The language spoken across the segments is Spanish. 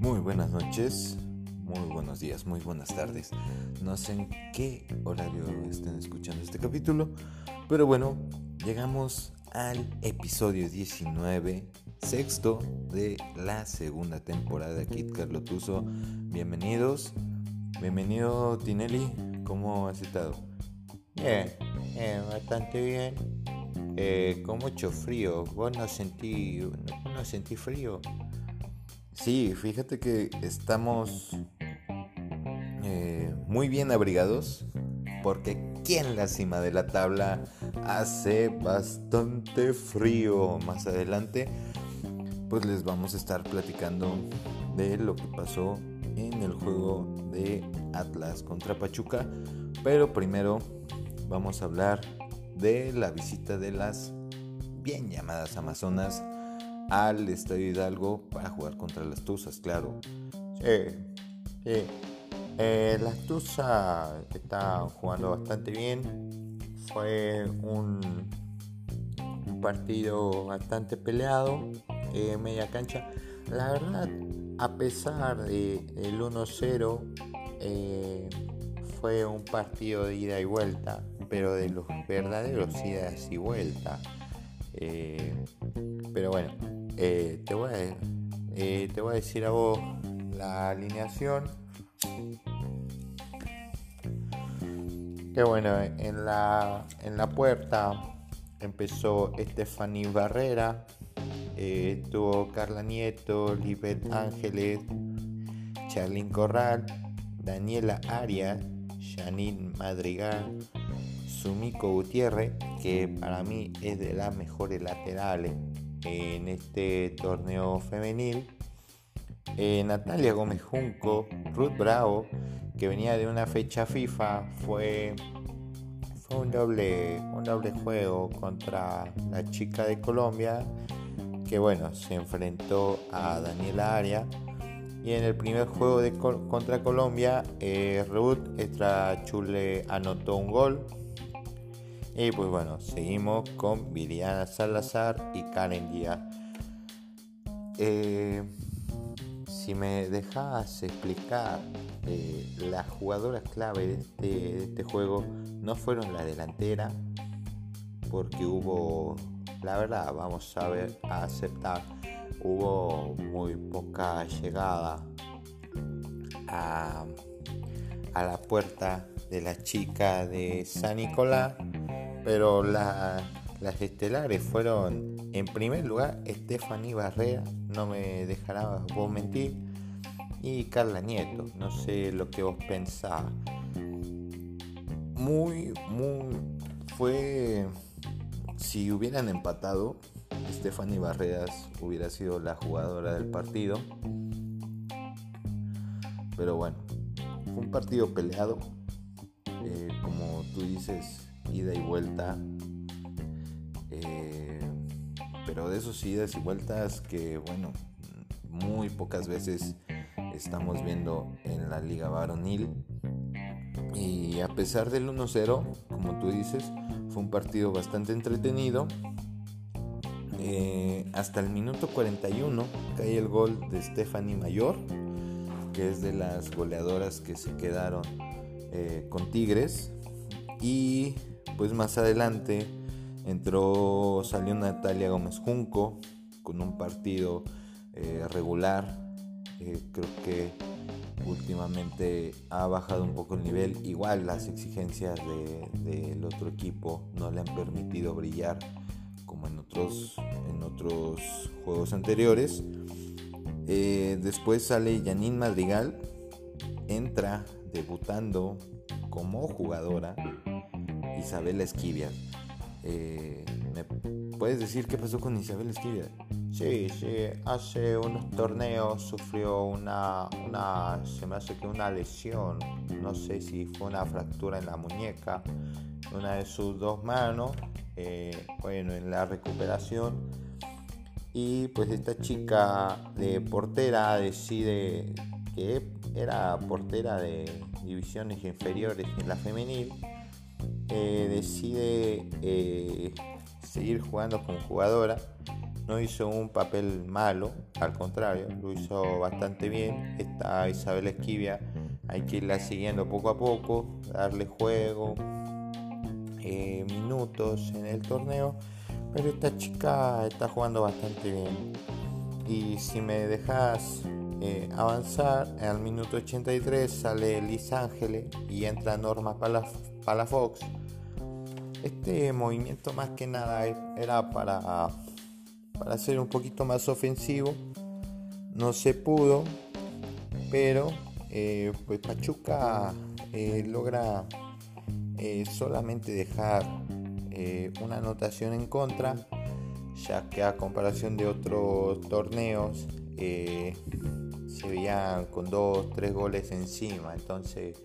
Muy buenas noches, muy buenos días, muy buenas tardes. No sé en qué horario estén escuchando este capítulo, pero bueno, llegamos al episodio 19, sexto de la segunda temporada de Kit Carlo Tuso. Bienvenidos, bienvenido Tinelli, ¿cómo has estado? Bien, bastante bien. Eh, con mucho frío. ¿Vos no sentí, no, sentí frío? Sí, fíjate que estamos eh, muy bien abrigados porque aquí en la cima de la tabla hace bastante frío. Más adelante, pues les vamos a estar platicando de lo que pasó en el juego de Atlas contra Pachuca. Pero primero vamos a hablar de la visita de las bien llamadas Amazonas al Estadio Hidalgo para jugar contra las Tuzas, claro. Sí, sí. Eh, las Tuzas están jugando bastante bien. Fue un, partido bastante peleado, eh, media cancha. La verdad, a pesar del de 1-0, eh, fue un partido de ida y vuelta, pero de los verdaderos idas y vuelta. Eh, pero bueno, eh, te, voy a, eh, te voy a decir a vos la alineación. Que bueno, en la, en la puerta empezó Estefany Barrera, estuvo Carla Nieto, Libet Ángeles, Charlín Corral, Daniela Arias, Janine Madrigal, Sumiko Gutiérrez, que para mí es de las mejores laterales en este torneo femenil. Eh, Natalia Gómez Junco, Ruth Bravo, que venía de una fecha FIFA, fue, fue un, doble, un doble juego contra la chica de Colombia, que bueno, se enfrentó a Daniela Aria y en el primer juego de contra Colombia, eh, Ruth Chule anotó un gol. Y pues bueno, seguimos con Viriana Salazar y Karen Díaz. Eh, si me dejas explicar, eh, las jugadoras clave este, de este, juego no fueron la delantera, porque hubo, la verdad, vamos a ver, a aceptar hubo muy poca llegada a, la puerta de la chica de San Nicolás, pero las estelares fueron en primer lugar Stephanie Barrera, no me dejará vos mentir, y Carla Nieto, no sé lo que vos pensás. Muy, muy, fue, si hubieran empatado, Stephanie Barreras hubiera sido la jugadora del partido. Pero bueno, fue un partido peleado. Eh, como tú dices, ida y vuelta. Eh, pero de esos idas y vueltas que, bueno, muy pocas veces estamos viendo en la liga varonil. Y a pesar del 1-0, como tú dices, fue un partido bastante entretenido eh, hasta el minuto 41 cae el gol de Stephanie Mayor, que es de las goleadoras que se quedaron eh, con Tigres. Y pues más adelante entró, salió Natalia Gómez Junco con un partido eh, regular. creo que últimamente ha bajado un poco el nivel. Igual las exigencias del otro equipo no le han permitido brillar como en otros, en otros juegos anteriores. Eh, después sale Janine Madrigal, entra debutando como jugadora Isabela Esquivia. Eh, ¿Me puedes decir qué pasó con Isabel Esquivia? Sí, sí, hace unos torneos sufrió una, una, se me hace que una lesión, no sé si fue una fractura en la muñeca, una de sus dos manos eh, bueno, en la recuperación. Y pues esta chica de portera decide que era portera de divisiones inferiores en la femenil. Eh, decide eh, seguir jugando como jugadora no hizo un papel malo, al contrario, lo hizo bastante bien. Está Isabel Esquivia, hay que irla siguiendo poco a poco, darle juego, eh, minutos en el torneo, pero esta chica está jugando bastante bien. Y si me dejas avanzar, al minuto 83 sale Liz Ángeles y entra Norma Palafox. Este movimiento más que nada era para, para ser un poquito más ofensivo. No se pudo, pero eh, pues Pachuca eh, logra solamente dejar una anotación en contra, ya que a comparación de otros torneos se veían con dos, tres goles encima. Entonces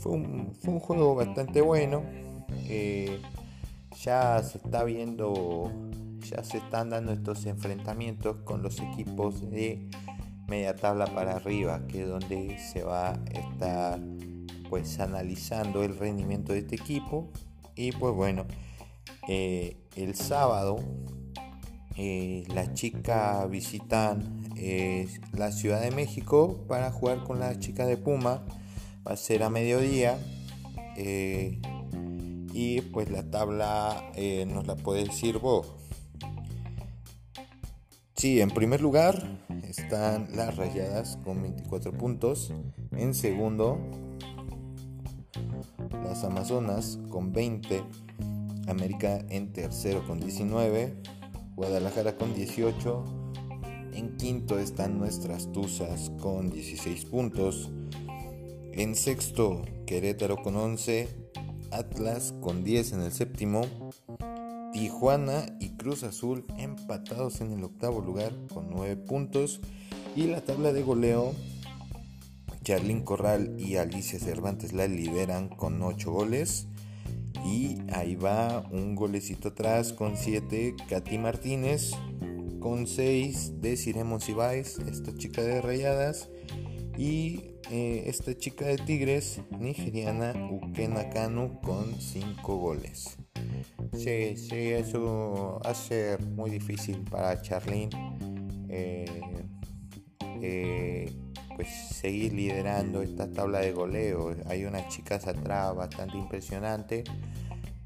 fue un, juego bastante bueno. Eh, ya se está viendo, ya se están dando estos enfrentamientos con los equipos de media tabla para arriba, que es donde se va a estar pues analizando el rendimiento de este equipo. Y pues bueno, eh, el sábado eh, las chicas visitan eh, la Ciudad de México para jugar con las chicas de Puma. Va a ser a mediodía. Eh, y pues la tabla nos la puede decir vos. Sí, en primer lugar están las rayadas con 24 puntos. En segundo, las Amazonas con 20. América en tercero con 19. Guadalajara con 18. En quinto están nuestras Tuzas con 16 puntos. En sexto, Querétaro con 11. Atlas con 10 en el séptimo. Tijuana y Cruz Azul empatados en el octavo lugar con 9 puntos. Y la tabla de goleo, Charlín Corral y Alicia Cervantes la lideran con 8 goles. Y ahí va un golecito atrás con 7 Katy Martínez. Con 6 Desiremos Ibáez, esta chica de rayadas. Y eh, esta chica de Tigres, nigeriana Ukena Kanu, con 5 goles. Sí, sí, eso va a ser muy difícil para Charlene. Eh, eh, pues seguir liderando esta tabla de goleo. Hay unas chicas atrás bastante impresionantes.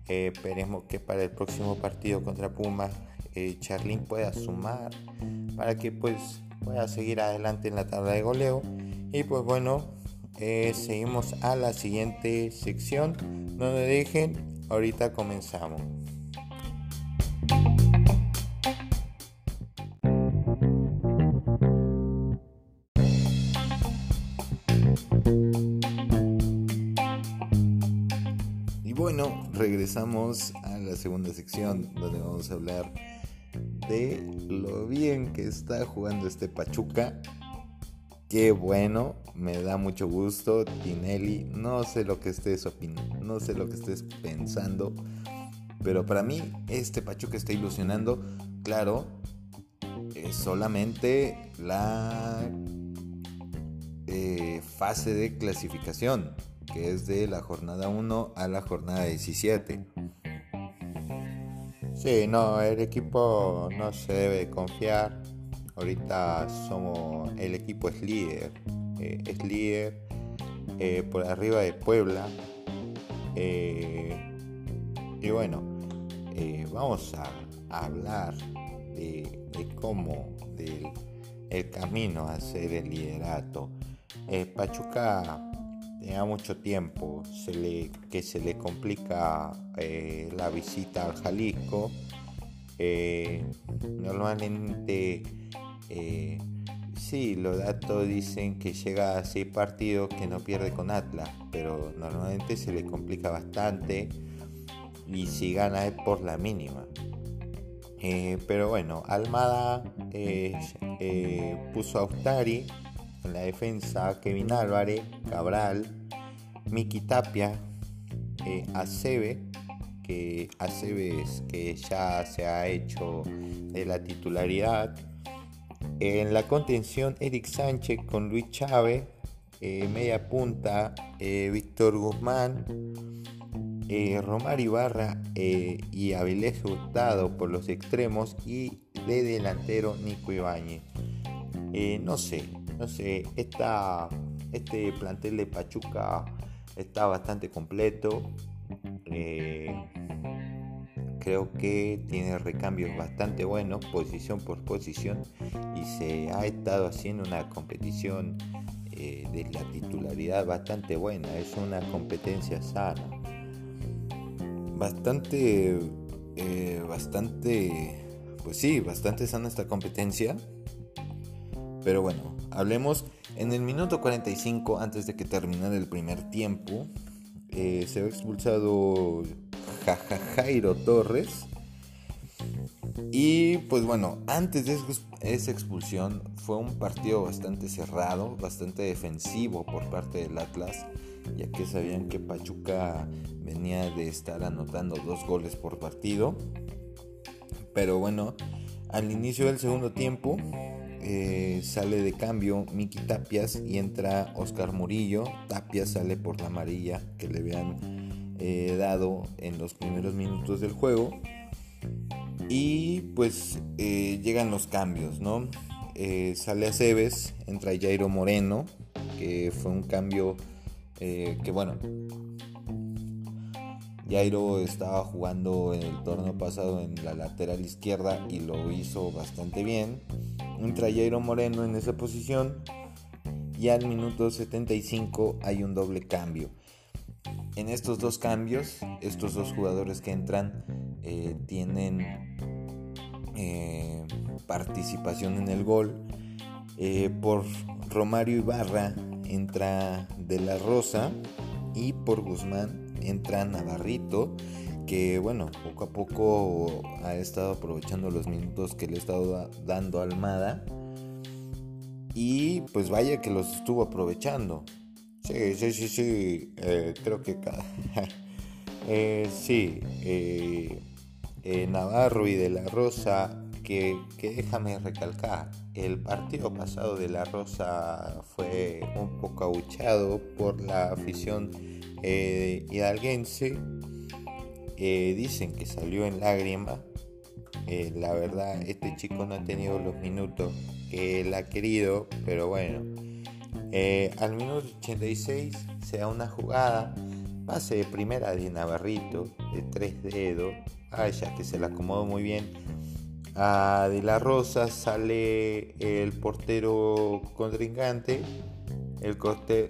Eh, esperemos que para el próximo partido contra Pumas eh, pueda sumar para que pues pueda seguir adelante en la tabla de goleo. Y pues bueno, eh, seguimos a la siguiente sección. No me dejen, ahorita comenzamos. regresamos a la segunda sección donde vamos a hablar de lo bien que está jugando este Pachuca. Qué bueno, me da mucho gusto, Tinelli. No sé lo que estés opinando, no sé lo que estés pensando, pero para mí este Pachuca está ilusionando. Claro, es solamente la eh, fase de clasificación que es de la jornada 1 a la jornada 17. Sí, no, el equipo no se debe confiar. Ahorita somos, el equipo es líder, eh, es líder eh, por arriba de Puebla. Eh, y bueno, vamos a, hablar de, cómo, del el camino a ser el liderato. Pachuca tenía mucho tiempo se le, que se le complica la visita al Jalisco. Eh, normalmente, eh, sí, los datos dicen que llega a seis partidos que no pierde con Atlas, pero normalmente se le complica bastante y si gana es por la mínima. pero bueno, Almada puso a Ustari en la defensa Kevin Álvarez, Cabral, Miki Tapia, eh, Acebe, que Aceves que ya se ha hecho de la titularidad. En la contención Eric Sánchez con Luis Chávez, eh, media punta eh, Víctor Guzmán, eh, Romar Ibarra y Avilés Hurtado por los extremos y de delantero Nico Ibáñez. Eh, no sé, no sé, este plantel de Pachuca está bastante completo. Eh, creo que tiene recambios bastante buenos, posición por posición, y se ha estado haciendo una competición eh, de la titularidad bastante buena. Es una competencia sana. Bastante, bastante, pues sí, bastante sana esta competencia. Pero bueno, hablemos en el minuto 45 antes de que terminara el primer tiempo. Eh, se ha expulsado Jairo Torres. Y pues bueno, antes de esa expulsión fue un partido bastante cerrado, bastante defensivo por parte del Atlas, ya que sabían que Pachuca venía de estar anotando dos goles por partido. Pero bueno, al inicio del segundo tiempo eh, sale de cambio Miki Tapias y entra Oscar Murillo. Tapias sale por la amarilla que le habían eh, dado en los primeros minutos del juego. Y pues eh, llegan los cambios, ¿no? sale a Cebes, entra Jairo Moreno, que fue un cambio que bueno, Jairo estaba jugando en el torneo pasado en la lateral izquierda y lo hizo bastante bien. Entra Jairo Moreno en esa posición y al minuto 75 hay un doble cambio. En estos dos cambios, estos dos jugadores que entran eh, tienen eh, participación en el gol. Eh, por Romario Ibarra entra De La Rosa y por Guzmán entra Navarrito que bueno, poco a poco ha estado aprovechando los minutos que le ha estado dando Almada. Y pues vaya que los estuvo aprovechando. Sí, sí, sí, sí. Eh, creo que cada... eh, sí. Eh, Navarro y de la Rosa, que, que, déjame recalcar, el partido pasado de la Rosa fue un poco abuchado por la afición hidalguense dicen que salió en lágrima. Eh, la verdad, este chico no ha tenido los minutos que él ha querido, pero bueno. Eh, al minuto 86 se da una jugada, pase de primera de Navarrito, de tres dedos. Ay, ya que se la acomodó muy bien. A De la Rosa sale el portero contrincante, el,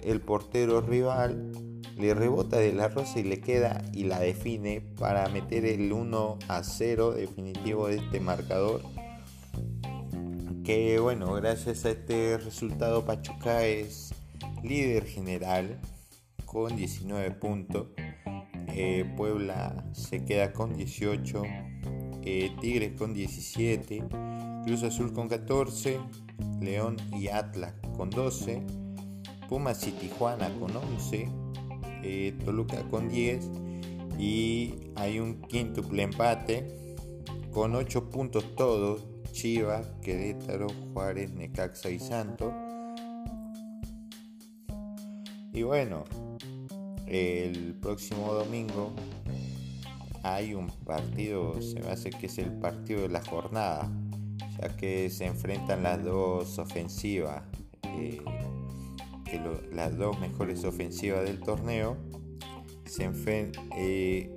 el portero rival le rebota de la rosa y le queda y la define para meter el 1 a 0 definitivo de este marcador. Que bueno, gracias a este resultado Pachuca es líder general con 19 puntos. Eh, Puebla se queda con 18. Eh, Tigres con 17. Cruz Azul con 14. León y Atlas con 12. Pumas y Tijuana con 11. Eh, Toluca con 10 y hay un quíntuple empate con 8 puntos todos, Chivas, Querétaro, Juárez, Necaxa y Santo. Y bueno, el próximo domingo hay un partido, se me hace que es el partido de la jornada, ya que se enfrentan las dos ofensivas. Eh, las dos mejores ofensivas del torneo, se eh,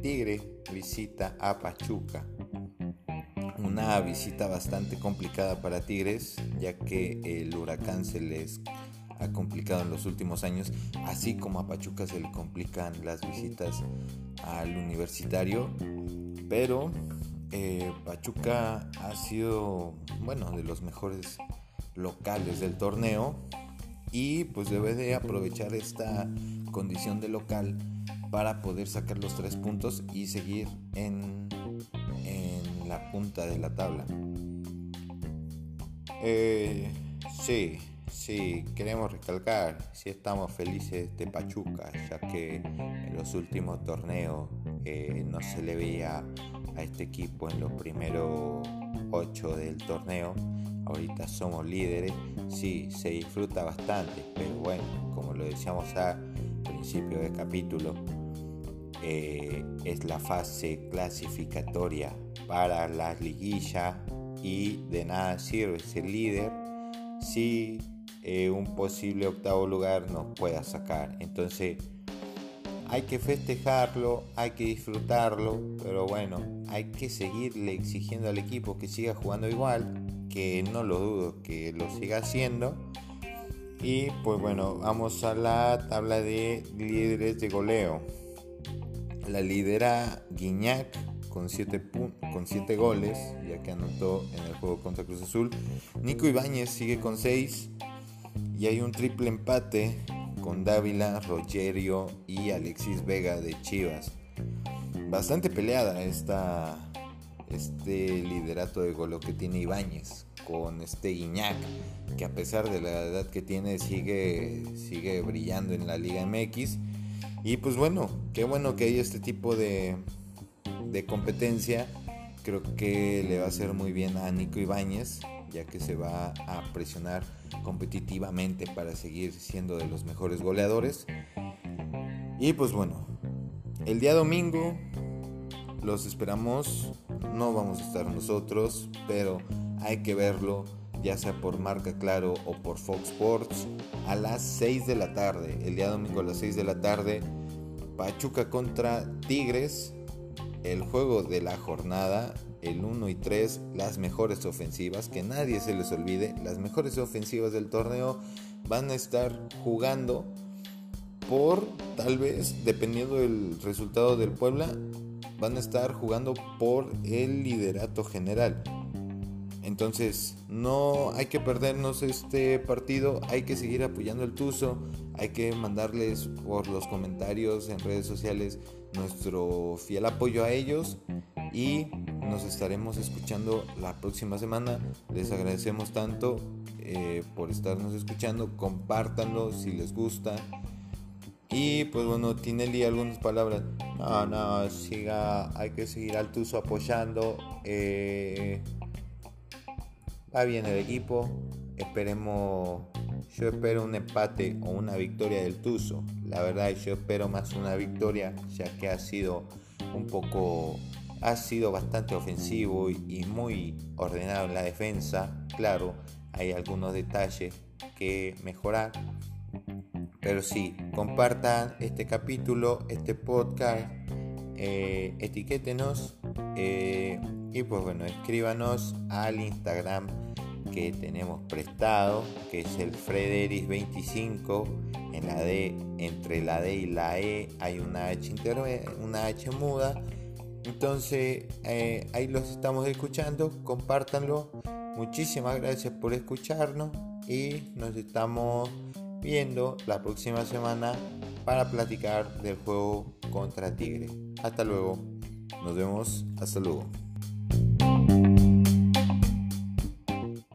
Tigre visita a Pachuca. Una visita bastante complicada para Tigres, ya que el huracán se les ha complicado en los últimos años, así como a Pachuca se le complican las visitas al universitario. Pero eh, Pachuca ha sido, bueno, de los mejores locales del torneo y pues debe de aprovechar esta condición de local para poder sacar los tres puntos y seguir en, la punta de la tabla. Eh, sí, sí, queremos recalcar, si estamos felices de Pachuca, ya que en los últimos torneos eh, no se le veía a este equipo en los primeros ocho del torneo. Ahorita somos líderes, sí, se disfruta bastante, pero bueno, como lo decíamos a principio del capítulo, eh, es la fase clasificatoria para la liguilla y de nada sirve ser líder si eh, un posible octavo lugar nos pueda sacar. Entonces hay que festejarlo, hay que disfrutarlo, pero bueno, hay que seguirle exigiendo al equipo que siga jugando igual, que no lo dudo que lo siga haciendo. Y pues bueno, vamos a la tabla de líderes de goleo. La lidera Guiñac con 7 con siete goles, ya que anotó en el juego contra Cruz Azul. Nico Ibáñez sigue con 6 y hay un triple empate con Dávila, Rogerio y Alexis Vega de Chivas. Bastante peleada esta, este liderato de golo que tiene Ibáñez con este Guiñac, que a pesar de la edad que tiene sigue, sigue brillando en la Liga MX. Y pues bueno, qué bueno que hay este tipo de, de competencia. Creo que le va a hacer muy bien a Nico Ibáñez, ya que se va a presionar competitivamente para seguir siendo de los mejores goleadores. Y pues bueno, el día domingo los esperamos, no vamos a estar nosotros, pero hay que verlo ya sea por Marca Claro o por Fox Sports a las 6 de la tarde. El día domingo a las 6 de la tarde, Pachuca contra Tigres, el juego de la jornada el 1 y 3 las mejores ofensivas, que nadie se les olvide, las mejores ofensivas del torneo van a estar jugando por, tal vez, dependiendo del resultado del Puebla, van a estar jugando por el liderato general. Entonces, no hay que perdernos este partido, hay que seguir apoyando el Tuzo, hay que mandarles por los comentarios en redes sociales nuestro fiel apoyo a ellos y nos estaremos escuchando la próxima semana. Les agradecemos tanto eh, por estarnos escuchando. Compártanlo si les gusta. Y pues bueno, Tinelli, algunas palabras. No, no, siga, hay que seguir al Tuzo apoyando. Eh, va bien el equipo. Esperemos, yo espero un empate o una victoria del Tuzo. La verdad, yo espero más una victoria, ya que ha sido un poco ha sido bastante ofensivo y muy ordenado en la defensa. Claro, hay algunos detalles que mejorar. Pero sí, compartan este capítulo, este podcast, eh, etiquétenos eh, y pues bueno, escríbanos al Instagram que tenemos prestado, que es el Frederis25. En la D, entre la D y la E hay una H, una H muda entonces, eh, ahí los estamos escuchando, compártanlo. Muchísimas gracias por escucharnos y nos estamos viendo la próxima semana para platicar del juego contra Tigre. Hasta luego. Nos vemos. Hasta luego.